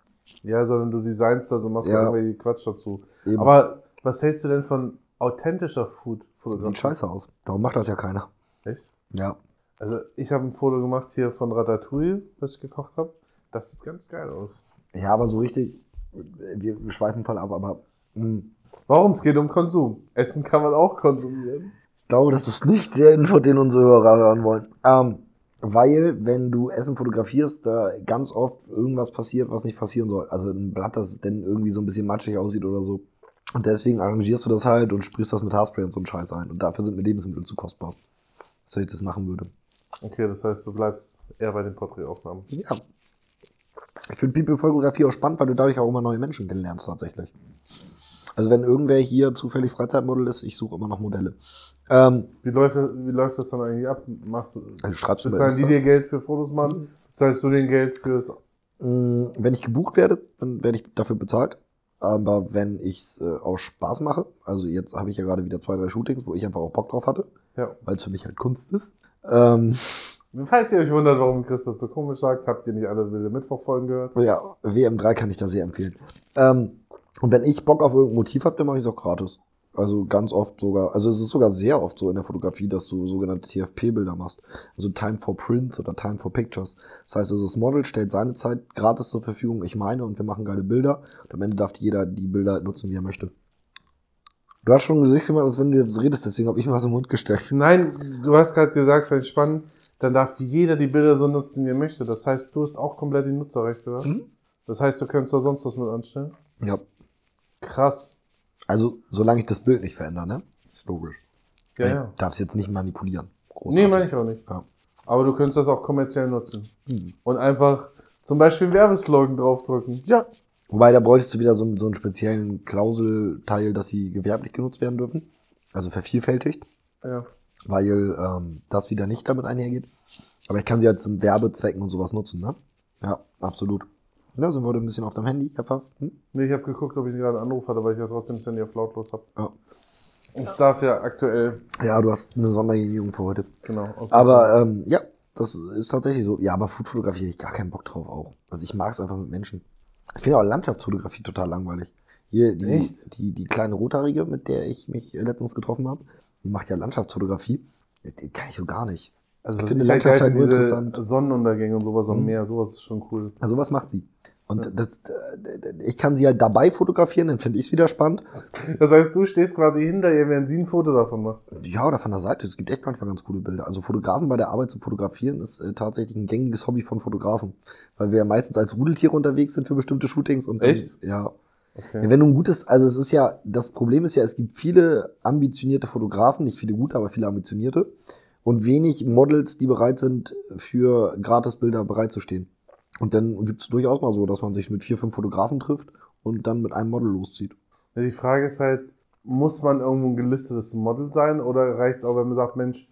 ja, sondern du designst da so, machst Ja. irgendwie Quatsch dazu. Eben. Aber was hältst du denn von authentischer Food-Fotografie? Sieht scheiße aus. Darum macht das ja keiner. Echt? Ja. Also ich habe ein Foto gemacht hier von Ratatouille, was ich gekocht habe. Das sieht ganz geil aus. Ja, aber so richtig, wir schweifen voll ab, aber mh, Warum? Es geht um Konsum. Essen kann man auch konsumieren. ich glaube, das ist nicht der Info, den unsere Hörer hören wollen. Ähm, weil, wenn du Essen fotografierst, da ganz oft irgendwas passiert, was nicht passieren soll. Also ein Blatt, das dann irgendwie so ein bisschen matschig aussieht oder so. Und deswegen arrangierst du das halt und sprühst das mit Haarspray und so einen Scheiß ein. Und dafür sind mir Lebensmittel zu kostbar. Dass ich das machen würde. Okay, das heißt, du bleibst eher bei den Porträtaufnahmen. Ja. Ich finde People-Fotografie auch spannend, weil du dadurch auch immer neue Menschen kennenlernst tatsächlich. Also wenn irgendwer hier zufällig Freizeitmodel ist, ich suche immer noch Modelle. Ähm, Wie läuft, das, wie läuft das dann eigentlich ab? Machst du, also schreibst du bei bezahlen die dir Geld für Fotos machen? Bezahlst du den Geld fürs. Mm, Wenn ich gebucht werde, dann werde ich dafür bezahlt. Aber wenn ich es äh, aus Spaß mache, also jetzt habe ich ja gerade wieder zwei, drei Shootings, wo ich einfach auch Bock drauf hatte, Ja. weil es für mich halt Kunst ist. Ähm, Falls ihr euch wundert, warum Chris das so komisch sagt, habt ihr nicht alle wilde Mittwochfolgen gehört? ja, WM3 kann ich da sehr empfehlen. Ähm, und wenn ich Bock auf irgendein Motiv habe, dann mache ich es auch gratis. Also ganz oft sogar, also es ist sogar sehr oft so in der Fotografie, dass du sogenannte TFP-Bilder machst. Also Time for Prints oder Time for Pictures. Das heißt, also das Model stellt seine Zeit gratis zur Verfügung, ich meine, und wir machen geile Bilder. Und am Ende darf jeder die Bilder nutzen, wie er möchte. Du hast schon ein Gesicht gemacht, als wenn du jetzt redest, deswegen habe ich mir was im Mund gesteckt. Nein, du hast gerade gesagt, ich spannend, dann darf jeder die Bilder so nutzen, wie er möchte. Das heißt, du hast auch komplett die Nutzerrechte, oder? Mhm. Das heißt, du könntest da sonst was mit anstellen? Ja. Krass. Also, solange ich das Bild nicht verändere, ne? Ist logisch. Ja, ich ja. darf es jetzt nicht manipulieren. Nee, Großartig. meine ich auch nicht. Ja. Aber du könntest das auch kommerziell nutzen. Mhm. Und einfach zum Beispiel Werbeslogan draufdrücken. Ja. Wobei, da bräuchtest du wieder so, einen- so einen speziellen Klauselteil, dass sie gewerblich genutzt werden dürfen. Also vervielfältigt, Ja. weil ähm, das wieder nicht damit einhergeht. Aber ich kann sie halt zum Werbezwecken und sowas nutzen, ne? Ja, absolut. Da sind wir heute ein bisschen auf deinem Handy, Herr Paff. Hm? Nee, ich habe geguckt, ob ich gerade einen Anruf hatte, weil ich ja trotzdem das Handy auf lautlos habe. Ja. Ich darf ja aktuell, ja, du hast eine Sondergenehmigung für heute. genau. Aber ähm, ja, das ist tatsächlich so. Ja, aber Foodfotografie ich gar keinen Bock drauf auch. Also ich mag es einfach mit Menschen. Ich finde auch Landschaftsfotografie total langweilig. Hier die, Echt? die, die kleine Rothaarige, mit der ich mich letztens getroffen habe, die macht ja Landschaftsfotografie. Die kann ich so gar nicht. Also ich finde Landschaft halt nur interessant. Sonnenuntergänge und sowas am Mhm. Meer, sowas ist schon cool. Also was macht sie? Und Ja. das, äh, ich kann sie halt dabei fotografieren, dann finde ich es wieder spannend. Das heißt, du stehst quasi hinter ihr, während sie ein Foto davon macht. Ja, oder von der Seite. Es gibt echt manchmal ganz coole Bilder. Also Fotografen bei der Arbeit zu fotografieren ist äh, tatsächlich ein gängiges Hobby von Fotografen. Weil wir ja meistens als Rudeltiere unterwegs sind für bestimmte Shootings. Und dann, Echt? Ja. Okay. ja. Wenn du ein gutes, also es ist ja, das Problem ist ja, es gibt viele ambitionierte Fotografen, nicht viele gute, aber viele ambitionierte. Und wenig Models, die bereit sind, für Gratisbilder bereitzustehen. Und dann gibt es durchaus mal so, dass man sich mit vier, fünf Fotografen trifft und dann mit einem Model loszieht. Ja, Die Frage ist halt, muss man irgendwo ein gelistetes Model sein oder reicht es auch, wenn man sagt, Mensch,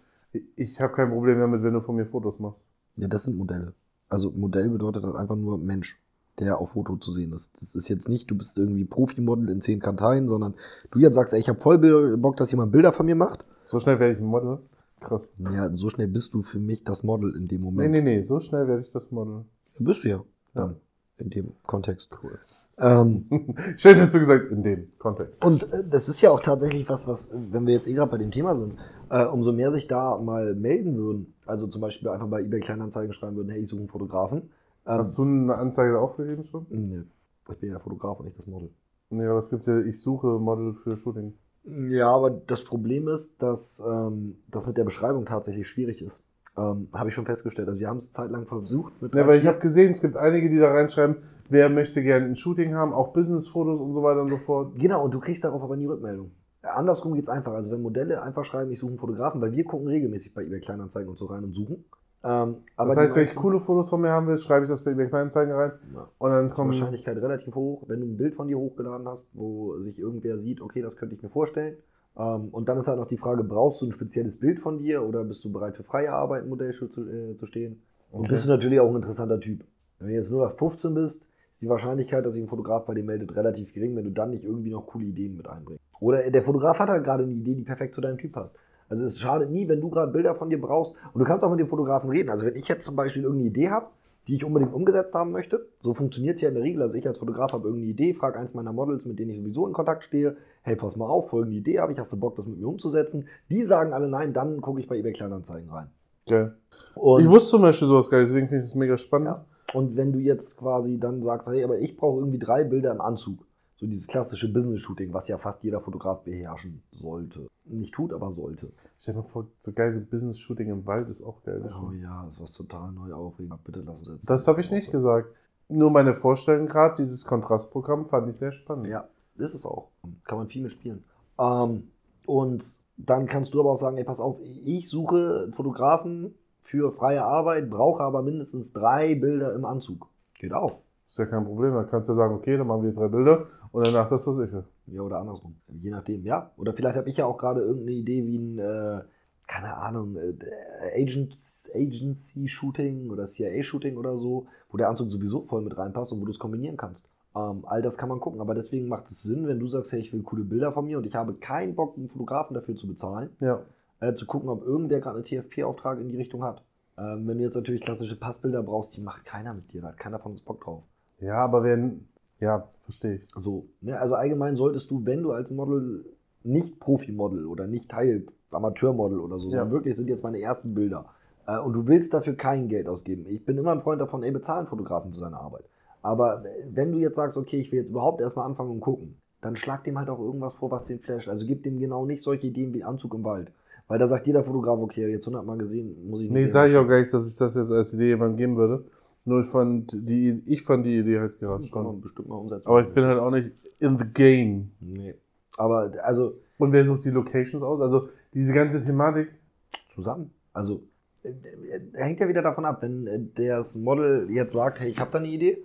ich habe kein Problem damit, wenn du von mir Fotos machst? Ja, das sind Modelle. Also Modell bedeutet halt einfach nur Mensch, der auf Foto zu sehen ist. Das ist jetzt nicht, du bist irgendwie Profimodel in zehn Kanteien, sondern du jetzt sagst, ey, ich habe voll Bock, dass jemand Bilder von mir macht. So schnell werde ich ein Model? Krass. Ja, so schnell bist du für mich das Model in dem Nee, Moment. nee, nee, so schnell werde ich das Model. Ja, bist du ja. Dann in dem Kontext. Cool. Ähm, [LAUGHS] Schön dazu gesagt, in dem Kontext. und äh, das ist ja auch tatsächlich was, was, wenn wir jetzt eh gerade bei dem Thema sind, äh, umso mehr sich da mal melden würden, also zum Beispiel einfach bei eBay Kleinanzeigen schreiben würden, hey, ich suche einen Fotografen. Ähm, Hast du eine Anzeige aufgegeben schon? nee, ich bin ja der Fotograf und nicht das Model. Nee, aber es gibt ja, ich suche Model für Shooting. Ja, aber das Problem ist, dass ähm, das mit der Beschreibung tatsächlich schwierig ist. Ähm, habe ich schon festgestellt. Also wir haben es zeitlang versucht mit Ja, weil ich habe gesehen, es gibt einige, die da reinschreiben, wer möchte gerne ein Shooting haben, auch Businessfotos und so weiter und so fort. Genau, und du kriegst darauf aber nie Rückmeldung. Ja, Andersrum geht's einfach. Also wenn Modelle einfach schreiben, ich suche einen Fotografen, weil wir gucken regelmäßig bei eBay Kleinanzeigen und so rein und suchen. Ähm, aber Das die heißt, wenn ich coole Fotos von mir haben will, schreibe ich das bei eBay Kleinanzeigen rein Ja. und dann Die kommen. Wahrscheinlichkeit relativ hoch, wenn du ein Bild von dir hochgeladen hast, wo sich irgendwer sieht, okay, das könnte ich mir vorstellen. Ähm, und dann ist halt noch die Frage, brauchst du ein spezielles Bild von dir oder bist du bereit für freie Arbeit, ein Modell zu, äh, zu stehen? Und Okay. bist du natürlich auch ein interessanter Typ. Wenn du jetzt nur nach 15 bist, ist die Wahrscheinlichkeit, dass sich ein Fotograf bei dir meldet, relativ gering, wenn du dann nicht irgendwie noch coole Ideen mit einbringst. Oder der Fotograf hat halt gerade eine Idee, die perfekt zu deinem Typ passt. Also es schadet nie, wenn du gerade Bilder von dir brauchst und du kannst auch mit dem Fotografen reden. Also wenn ich jetzt zum Beispiel irgendeine Idee habe, die ich unbedingt umgesetzt haben möchte, so funktioniert es ja in der Regel. Also ich als Fotograf habe irgendeine Idee, frage eins meiner Models, mit denen ich sowieso in Kontakt stehe, hey, pass mal auf, folgende Idee habe ich, hast du Bock, das mit mir umzusetzen? Die sagen alle nein, dann gucke ich bei eBay Kleinanzeigen rein. Geil. Und Ich wusste zum Beispiel sowas geil, deswegen finde ich das mega spannend. Ja. Und wenn du jetzt quasi dann sagst, hey, aber ich brauche irgendwie drei Bilder im Anzug. So dieses klassische Business-Shooting, was ja fast jeder Fotograf beherrschen sollte. Nicht tut, aber sollte. Stell dir mal vor, so geil, so Business-Shooting im Wald ist auch geil. Oh ja, das was total neu aufregend. Bitte lass uns jetzt. Das habe ich nicht gesagt. Nur meine Vorstellung gerade, dieses Kontrastprogramm fand ich sehr spannend. Ja, ist es auch. Kann man viel mit spielen. Ähm, und dann kannst du aber auch sagen, ey, pass auf, ich suche Fotografen für freie Arbeit, brauche aber mindestens drei Bilder im Anzug. Geht auch. Ist ja kein Problem. Dann kannst du sagen, okay, dann machen wir drei Bilder und danach das, was ich will. Ja, oder andersrum. Je nachdem, ja. Oder vielleicht habe ich ja auch gerade irgendeine Idee wie ein, äh, keine Ahnung, äh, Agent, Agency-Shooting oder CIA-Shooting oder so, wo der Anzug sowieso voll mit reinpasst und wo du es kombinieren kannst. Ähm, all das kann man gucken, aber deswegen macht es Sinn, wenn du sagst, hey, ich will coole Bilder von mir und ich habe keinen Bock, einen Fotografen dafür zu bezahlen, Ja. äh, zu gucken, ob irgendwer gerade einen TFP-Auftrag in die Richtung hat. Ähm, wenn du jetzt natürlich klassische Passbilder brauchst, die macht keiner mit dir, da hat keiner von uns Bock drauf. Ja, aber wenn. Ja, verstehe ich. So, ne? Also allgemein solltest du, wenn du als Model nicht Profi-Model oder nicht Teil Amateurmodel oder so, Ja. sondern wirklich sind jetzt meine ersten Bilder äh, und du willst dafür kein Geld ausgeben. Ich bin immer ein Freund davon, ey, bezahlen Fotografen für seine Arbeit. Aber wenn du jetzt sagst, okay, ich will jetzt überhaupt erstmal anfangen und gucken, dann schlag dem halt auch irgendwas vor, was den flasht. Also gib dem genau nicht solche Ideen wie Anzug im Wald. Weil da sagt jeder Fotograf, okay, jetzt 100 Mal gesehen, muss ich nicht Nee, sage ich auch gar nicht, dass ich das jetzt als Idee jemandem geben würde. Nur ich fand die, ich fand die Idee halt gerade spannend. bestimmt mal umsetzen. Aber ich bin halt auch nicht in the game. Nee. Aber also, Und wer sucht die Locations aus? Also diese ganze Thematik. zusammen. Also äh, äh, hängt ja wieder davon ab, wenn äh, das Model jetzt sagt, hey, ich habe da eine Idee,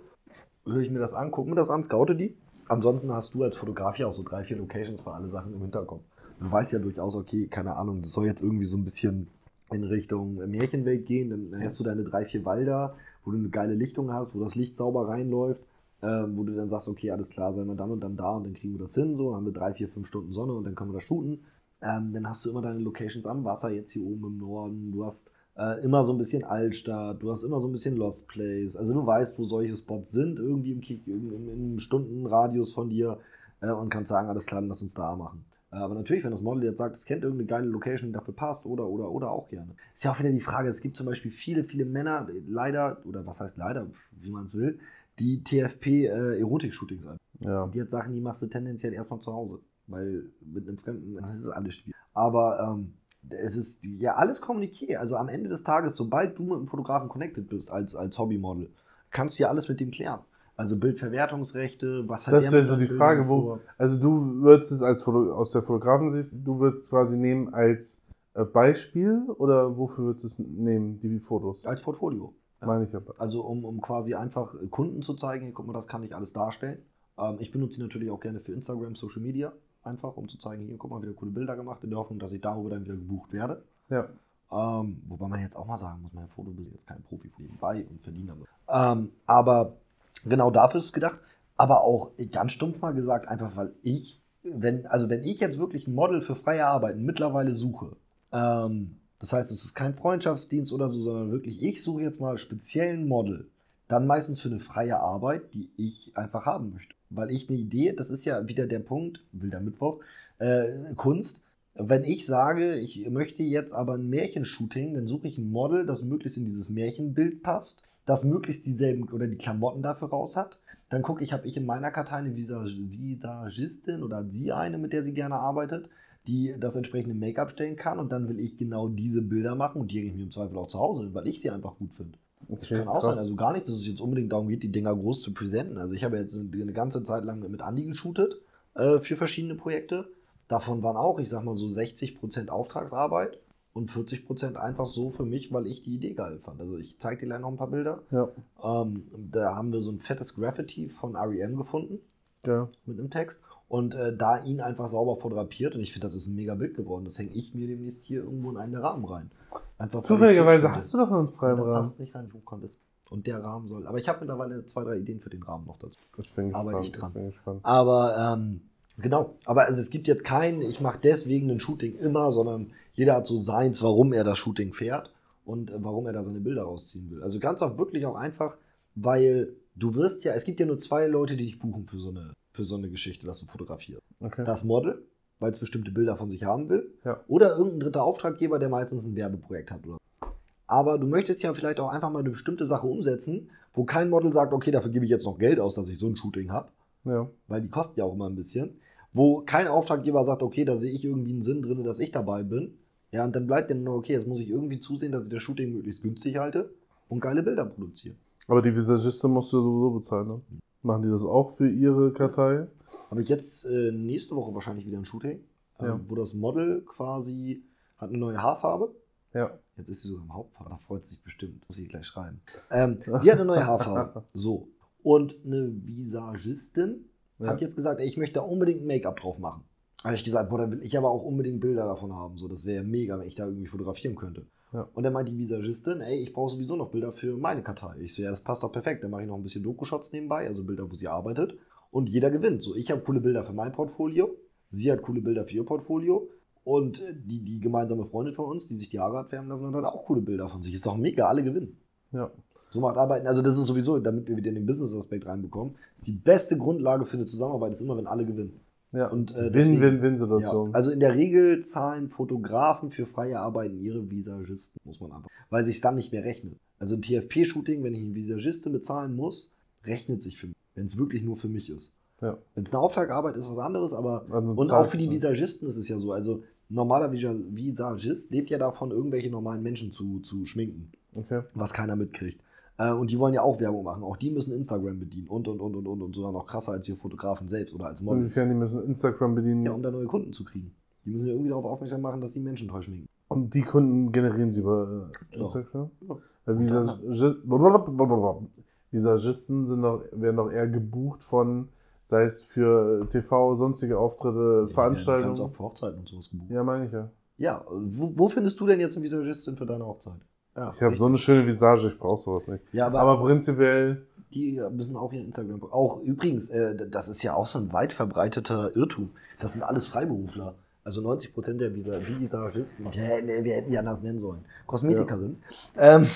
höre ich mir das an, gucke mir das an, scoute die. Ansonsten hast du als Fotograf ja auch so drei, vier Locations für alle Sachen im Hinterkopf. Du weißt ja durchaus, okay, keine Ahnung, das soll jetzt irgendwie so ein bisschen in Richtung Märchenwelt gehen, dann hast du deine drei, vier Wälder, wo du eine geile Lichtung hast, wo das Licht sauber reinläuft, ähm, wo du dann sagst, okay, alles klar, seien wir dann und dann da und dann kriegen wir das hin, so, haben wir drei, vier, fünf Stunden Sonne und dann können wir das shooten. Ähm, dann hast du immer deine Locations am Wasser, jetzt hier oben im Norden. Du hast äh, immer so ein bisschen Altstadt, du hast immer so ein bisschen Lost Place. Also du weißt, wo solche Spots sind, irgendwie im, Kick, im, im, im Stundenradius von dir äh, und kannst sagen, alles klar, dann lass uns da machen. Äh, aber natürlich, wenn das Model jetzt sagt, es kennt irgendeine geile Location, die dafür passt, oder, oder, oder auch gerne. Ist ja auch wieder die Frage, es gibt zum Beispiel viele, viele Männer, äh, leider, oder was heißt leider, wie man es will, die TFP-Erotik-Shootings an. Ja. Die hat Sachen, die machst du tendenziell erstmal zu Hause. Weil mit einem Fremden, das ist alles schwierig. Aber ähm, es ist ja alles kommuniziert. Also am Ende des Tages, sobald du mit einem Fotografen connected bist als, als Hobbymodel, kannst du ja alles mit dem klären. Also Bildverwertungsrechte, was hat Das wäre so die Bildern Frage, wo, vor? also du würdest es als Foto, aus der Fotografensicht, du würdest es quasi nehmen als äh, Beispiel oder wofür würdest du es nehmen, die Fotos? Als Portfolio. Ja. Meine ich aber. Also um, um quasi einfach Kunden zu zeigen, hier, guck mal, das kann ich alles darstellen. Ähm, ich benutze sie natürlich auch gerne für Instagram, Social Media, einfach um zu zeigen, hier, guck mal, wieder coole Bilder gemacht, in der Hoffnung, dass ich darüber dann wieder gebucht werde. Ja. Ähm, wobei man jetzt auch mal sagen muss, mein Foto ist jetzt kein Profi nebenbei und verdient damit. Ähm, aber genau dafür ist es gedacht. Aber auch ganz stumpf mal gesagt, einfach weil ich, wenn, also wenn ich jetzt wirklich ein Model für freie Arbeiten mittlerweile suche, ähm, das heißt, es ist kein Freundschaftsdienst oder so, sondern wirklich, ich suche jetzt mal speziell ein Model, dann meistens für eine freie Arbeit, die ich einfach haben möchte. Weil ich eine Idee, das ist ja wieder der Punkt, wilder Mittwoch, äh, Kunst. Wenn ich sage, ich möchte jetzt aber ein Märchenshooting, dann suche ich ein Model, das möglichst in dieses Märchenbild passt, das möglichst dieselben oder die Klamotten dafür raus hat. Dann gucke ich, habe ich in meiner Kartei eine Visag- Visagistin oder sie eine, mit der sie gerne arbeitet, die das entsprechende Make-up stellen kann und dann will ich genau diese Bilder machen und die hänge ich mir im Zweifel auch zu Hause weil ich sie einfach gut finde. Das kann auch krass. sein. Also gar nicht, dass es jetzt unbedingt darum geht, die Dinger groß zu präsenten. Also ich habe jetzt eine ganze Zeit lang mit Andi geshootet äh, für verschiedene Projekte. Davon waren auch, ich sag mal so 60% Auftragsarbeit und 40% einfach so für mich, weil ich die Idee geil fand. Also ich zeige dir gleich noch ein paar Bilder. Ja, Ähm, da haben wir so ein fettes Graffiti von REM gefunden ja. mit einem Text und äh, da ihn einfach sauber fotografiert und ich finde, das ist ein mega Bild geworden. Das hänge ich mir demnächst hier irgendwo in einen der Rahmen rein. Einfach, Zufälligerweise hast du doch einen freien Rahmen. passt nicht rein, wo konntest. Und der Rahmen soll. Aber ich habe mittlerweile zwei, drei Ideen für den Rahmen noch dazu. Ich bin gespannt. Arbeite ich dran. Ich bin gespannt. Aber ähm, genau. Aber also es gibt jetzt kein, ich mache deswegen ein Shooting immer, sondern jeder hat so seins, warum er das Shooting fährt und äh, warum er da seine Bilder rausziehen will. Also ganz auch wirklich auch einfach, weil du wirst ja, es gibt ja nur zwei Leute, die dich buchen für so eine, für so eine Geschichte, dass du fotografierst. Okay. Das Model, weil es bestimmte Bilder von sich haben will. Ja. Oder irgendein dritter Auftraggeber, der meistens ein Werbeprojekt hat. Oder aber du möchtest ja vielleicht auch einfach mal eine bestimmte Sache umsetzen, wo kein Model sagt, okay, dafür gebe ich jetzt noch Geld aus, dass ich so ein Shooting habe, Ja. weil die kosten ja auch immer ein bisschen. Wo kein Auftraggeber sagt, okay, da sehe ich irgendwie einen Sinn drin, dass ich dabei bin. Ja, und dann bleibt dann nur, okay, jetzt muss ich irgendwie zusehen, dass ich das Shooting möglichst günstig halte und geile Bilder produziere. Aber die Visagistin musst du sowieso bezahlen, ne? Machen die das auch für ihre Kartei? Habe ich jetzt äh, nächste Woche wahrscheinlich wieder ein Shooting, äh, Ja. wo das Model quasi hat eine neue Haarfarbe. Ja. Jetzt ist sie sogar im Hauptpaar, da freut sie sich bestimmt. Muss ich gleich schreiben. Ähm, sie hat eine neue Haarfarbe. [LAUGHS] So. Und eine Visagistin Ja. hat jetzt gesagt, ey, ich möchte da unbedingt Make-up drauf machen. Habe ich gesagt, boah, da will ich aber auch unbedingt Bilder davon haben. So, das wäre mega, wenn ich da irgendwie fotografieren könnte. Ja. Und dann meint die Visagistin, ey, ich brauche sowieso noch Bilder für meine Kartei. Ich so, ja, das passt doch perfekt. Dann mache ich noch ein bisschen Doku-Shots nebenbei, also Bilder, wo sie arbeitet. Und jeder gewinnt. So, ich habe coole Bilder für mein Portfolio. Sie hat coole Bilder für ihr Portfolio. Und äh, die, die gemeinsame Freundin von uns, die sich die Haare hat färben lassen, hat halt auch coole Bilder von sich. Ist doch mega, alle gewinnen. Ja. So macht Arbeiten, also das ist sowieso, damit wir wieder den Business-Aspekt reinbekommen, ist die beste Grundlage für eine Zusammenarbeit ist immer, wenn alle gewinnen. Ja. Und, äh, Win-Win-Win-Situation. Ja, also in der Regel zahlen Fotografen für freie Arbeiten ihre Visagisten, muss man einfach, weil sich dann nicht mehr rechnet. Also ein TFP-Shooting, wenn ich einen Visagisten bezahlen muss, rechnet sich für mich, wenn es wirklich nur für mich ist. Ja. Wenn es eine Auftragarbeit ist, was anderes, aber Also und auch für die. Visagisten ist es ja so. Also ein normaler Visa- Visagist lebt ja davon, irgendwelche normalen Menschen zu, zu schminken, Okay. was keiner mitkriegt. Äh, Und die wollen ja auch Werbung machen. Auch die müssen Instagram bedienen und und und und und und sogar noch krasser als die Fotografen selbst oder als Models. Inwiefern die müssen Instagram bedienen. Ja, um da neue Kunden zu kriegen. Die müssen ja irgendwie darauf aufmerksam machen, dass die Menschen schminken. Und die Kunden generieren sie über äh, Ja. Instagram? Ja. Visagi- Visagisten sind doch, werden doch eher gebucht von, sei es für TV, sonstige Auftritte, Ganz Veranstaltungen. auch für Hochzeiten und sowas gebucht. Ja, meine ich ja. Ja, wo, wo findest du denn jetzt einen Visagistin für deine Hochzeit? Ja, Ich habe so eine schöne Visage, ich brauche sowas nicht. ja aber, Aber prinzipiell, die müssen auch ihr Instagram. Auch übrigens, äh, das ist ja auch so ein weit verbreiteter Irrtum. Das sind alles Freiberufler. Also 90 Prozent der Visa Visagisten, wir, nee, wir hätten die anders nennen sollen, Kosmetikerin, ähm,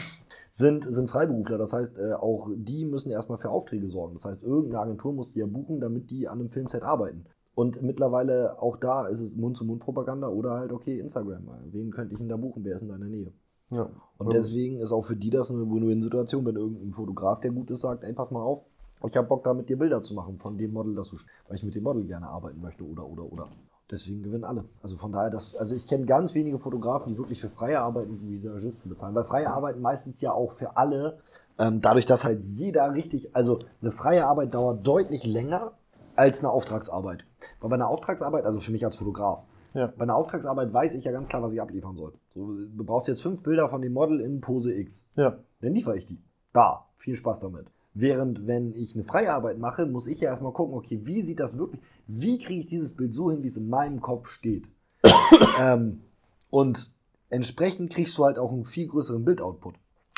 sind, sind Freiberufler. Das heißt, äh, auch die müssen erstmal für Aufträge sorgen. Das heißt, irgendeine Agentur muss die ja buchen, damit die an einem Filmset arbeiten. Und mittlerweile auch da ist es Mund-zu-Mund-Propaganda oder halt, okay, Instagram. Wen könnte ich denn da buchen? Wer ist in deiner Nähe? Ja. Und deswegen ist auch für die das eine Win-Win-Situation, wenn irgendein Fotograf, der gut ist, sagt, ey, pass mal auf, ich habe Bock da mit dir Bilder zu machen von dem Model, das du, weil ich mit dem Model gerne arbeiten möchte oder, oder, oder. Deswegen gewinnen alle. Also von daher, das, also ich kenne ganz wenige Fotografen, die wirklich für freie Arbeiten wie Visagisten bezahlen, weil freie Arbeiten meistens ja auch für alle, ähm, dadurch, dass halt jeder richtig, also eine freie Arbeit dauert deutlich länger als eine Auftragsarbeit. Weil bei einer Auftragsarbeit, also für mich als Fotograf, Ja. bei einer Auftragsarbeit weiß ich ja ganz klar, was ich abliefern soll. So, du brauchst jetzt fünf Bilder von dem Model in Pose X. ja. Dann liefere ich die. Da, viel Spaß damit. Während, wenn ich eine freie Arbeit mache, muss ich ja erstmal gucken, okay, wie sieht das wirklich, wie kriege ich dieses Bild so hin, wie es in meinem Kopf steht. [COUGHS] ähm, und entsprechend kriegst du halt auch einen viel größeren Bildoutput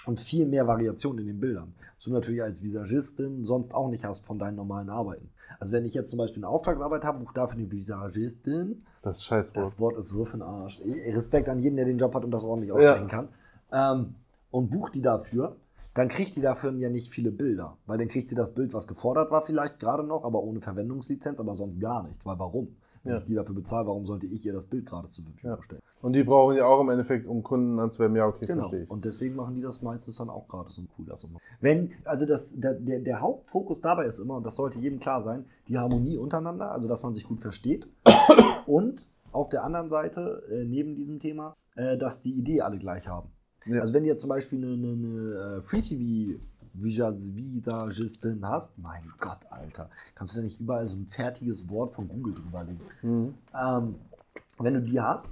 und viel mehr Variation in den Bildern. Was du natürlich als Visagistin sonst auch nicht hast von deinen normalen Arbeiten. Also wenn ich jetzt zum Beispiel eine Auftragsarbeit habe, buche dafür eine Visagistin, Das Scheißwort. das Wort ist so für den Arsch. Respekt an jeden, der den Job hat und das ordentlich Ja. aussprechen kann. Ähm, und bucht die dafür, dann kriegt die dafür ja nicht viele Bilder. Weil dann kriegt sie das Bild, was gefordert war, vielleicht gerade noch, aber ohne Verwendungslizenz, aber sonst gar nichts. Weil warum? Wenn ich die dafür bezahle, warum sollte ich ihr das Bild gerade zur Verfügung stellen? Und die brauchen ja auch im Endeffekt, um Kunden anzuwerben. Ja, okay, Genau. Und deswegen machen die das meistens dann auch gratis und cool. Immer. Wenn, also das, der, der, der Hauptfokus dabei ist immer, und das sollte jedem klar sein, die Harmonie untereinander, also dass man sich gut versteht. [COUGHS] und auf der anderen Seite, äh, neben diesem Thema, äh, dass die Idee alle gleich haben. Ja. Also wenn jetzt zum Beispiel eine, eine, eine äh, Free-TV Visagistin hast, mein Gott, Alter, kannst du da nicht überall so ein fertiges Wort von Google drüberlegen? Mhm. ähm, wenn du die hast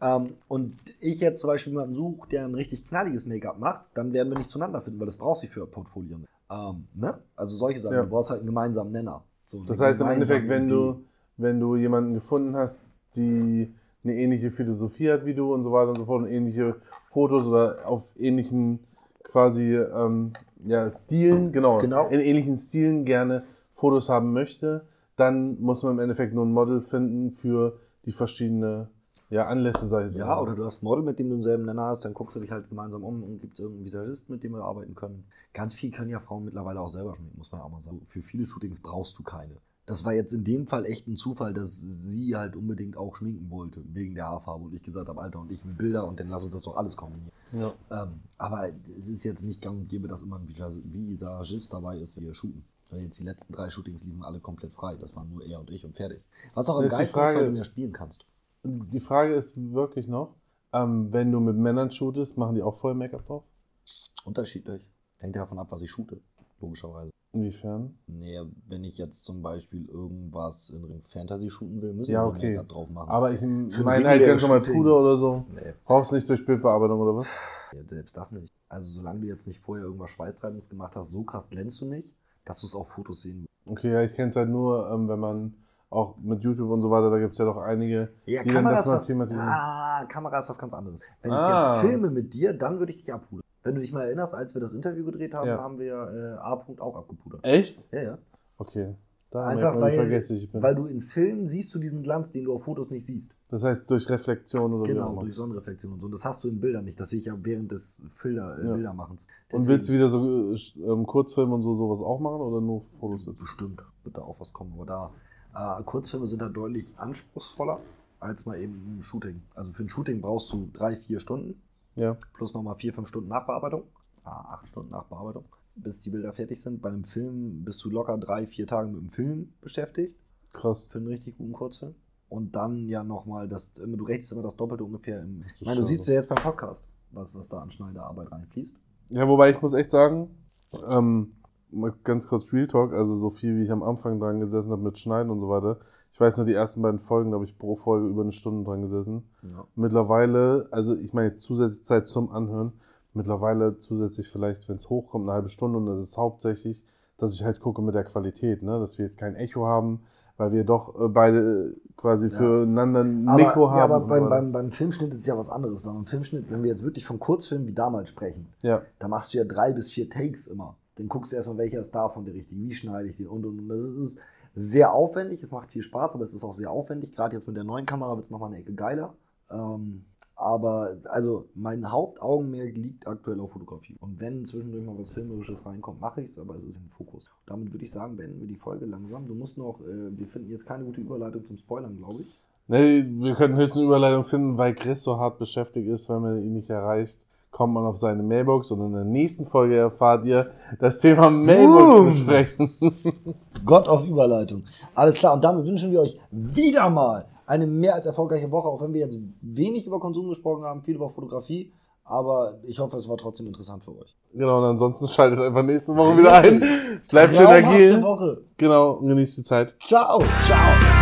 ähm, und ich jetzt zum Beispiel jemanden suche, der ein richtig knalliges Make-up macht, dann werden wir nicht zueinander finden, weil das brauchst du für Portfolio. nicht. Ähm, ne? Also solche Sachen, Ja. du brauchst halt einen gemeinsamen Nenner. So, Das heißt im Endeffekt, wenn du, wenn du jemanden gefunden hast, die eine ähnliche Philosophie hat wie du und so weiter und so fort und ähnliche Fotos oder auf ähnlichen quasi ähm, ja, Stilen, genau, Genau. in ähnlichen Stilen gerne Fotos haben möchte, dann muss man im Endeffekt nur ein Model finden für die verschiedenen ja, Anlässe, sei es Ja, oder du hast ein Model, mit dem du denselben Nenner hast, dann guckst du dich halt gemeinsam um und gibt es irgendeinen Visagist, mit dem wir arbeiten können. Ganz viel können ja Frauen mittlerweile auch selber schminken, muss man ja auch mal sagen. Für viele Shootings brauchst du keine. Das war jetzt in dem Fall echt ein Zufall, dass sie halt unbedingt auch schminken wollte, wegen der Haarfarbe. Und ich gesagt habe, Alter, und ich will Bilder und dann lass uns das doch alles kombinieren. Ja. Ähm, aber es ist jetzt nicht gang und gäbe, dass immer ein Visag- Visagist dabei ist, wenn wir shooten. Weil jetzt die letzten drei Shootings liefen alle komplett frei. Das waren nur er und ich und fertig. Was auch am ist geilsten ist, weil du mehr spielen kannst. Die Frage ist wirklich noch, ähm, wenn du mit Männern shootest, machen die auch voll Make-up drauf? Unterschiedlich. Hängt ja davon ab, was ich shoote. Logischerweise. Inwiefern? Nee, wenn ich jetzt zum Beispiel irgendwas in Ring Fantasy shooten will, müssen Ja, wir okay. Make-up drauf machen. Aber ich meine halt ganz normal. Puder oder so. nee, Brauchst nicht durch Bildbearbeitung oder was? ja, selbst das nicht. Also solange du jetzt nicht vorher irgendwas Schweißtreibendes gemacht hast, so krass glänzt du nicht. dass du es auf Fotos sehen Okay, ja, ich kenne es halt nur, ähm, wenn man auch mit YouTube und so weiter, da gibt es ja doch einige, Ja, die dann Kamera das mal thematisieren. ah, Kamera ist was ganz anderes. Wenn Ah. ich jetzt filme mit dir, dann würde ich dich abpudern. Wenn du dich mal erinnerst, als wir das Interview gedreht haben, Ja. haben wir äh, A-Punkt auch abgepudert. Echt? Ja, ja. Okay. Da Einfach weil, vergesslich ich bin. weil du in Filmen siehst du diesen Glanz, den du auf Fotos nicht siehst. das heißt durch Reflexion oder Genau, durch Sonnenreflexion und so. Und das hast du in Bildern nicht. Das sehe ich ja während des Filter, äh, Ja. Bildermachens. Und willst du wieder so äh, ähm, Kurzfilme und so sowas auch machen oder nur Fotos jetzt? Bestimmt wird da auch was kommen. Aber da äh, Kurzfilme sind da deutlich anspruchsvoller als mal eben ein Shooting. Also für ein Shooting brauchst du drei, vier Stunden Ja. plus nochmal vier, fünf Stunden Nachbearbeitung. Ah, acht Stunden Nachbearbeitung. Bis die Bilder fertig sind. Bei einem Film bist du locker drei, vier Tage mit dem Film beschäftigt. Krass. Für einen richtig guten Kurzfilm. Und dann ja nochmal, das, du rechnest immer das Doppelte ungefähr. Im, ich meine, du siehst ja jetzt beim Podcast, was, was da an Schneiderarbeit reinfließt. Ja, wobei ich muss echt sagen, ähm, mal ganz kurz Real Talk, also so viel wie ich am Anfang dran gesessen habe mit Schneiden und so weiter. Ich weiß nur, die ersten beiden Folgen, da habe ich pro Folge über eine Stunde dran gesessen. Ja. Mittlerweile, also ich meine jetzt zusätzlich Zeit zum Anhören, mittlerweile zusätzlich vielleicht, wenn es hochkommt, eine halbe Stunde und das ist hauptsächlich, dass ich halt gucke mit der Qualität, ne? dass wir jetzt kein Echo haben, weil wir doch äh, beide quasi Ja. füreinander ein Aber, Mikro ja, haben. aber beim, beim, beim Filmschnitt ist es ja was anderes. Weil beim Filmschnitt, wenn wir jetzt wirklich von Kurzfilmen wie damals sprechen, ja, da machst du ja drei bis vier Takes immer. Dann guckst du erstmal, welcher ist davon der richtige, wie schneide ich den und und und. Das ist sehr aufwendig, es macht viel Spaß, aber es ist auch sehr aufwendig. Gerade jetzt mit der neuen Kamera wird es nochmal eine Ecke geiler. Ähm, aber also mein Hauptaugenmerk liegt aktuell auf Fotografie. Und wenn zwischendurch mal was Filmerisches reinkommt, mache ich es, aber es ist im Fokus. Damit würde ich sagen, beenden wir die Folge langsam. Du musst noch, äh, wir finden jetzt keine gute Überleitung zum Spoilern, glaube ich. Nee, wir könnten höchstens eine Überleitung finden, weil Chris so hart beschäftigt ist, wenn man ihn nicht erreicht, kommt man auf seine Mailbox und in der nächsten Folge erfahrt ihr das Thema Mailbox Boom. besprechen. [LAUGHS] Gott auf Überleitung. Alles klar, und damit wünschen wir euch wieder mal eine mehr als erfolgreiche Woche, auch wenn wir jetzt wenig über Konsum gesprochen haben, viel über Fotografie. Aber ich hoffe, es war trotzdem interessant für euch. genau, und ansonsten schaltet einfach nächste Woche wieder ein. Bleibt schön agil. Woche. Genau, und genießt die Zeit. Ciao, ciao.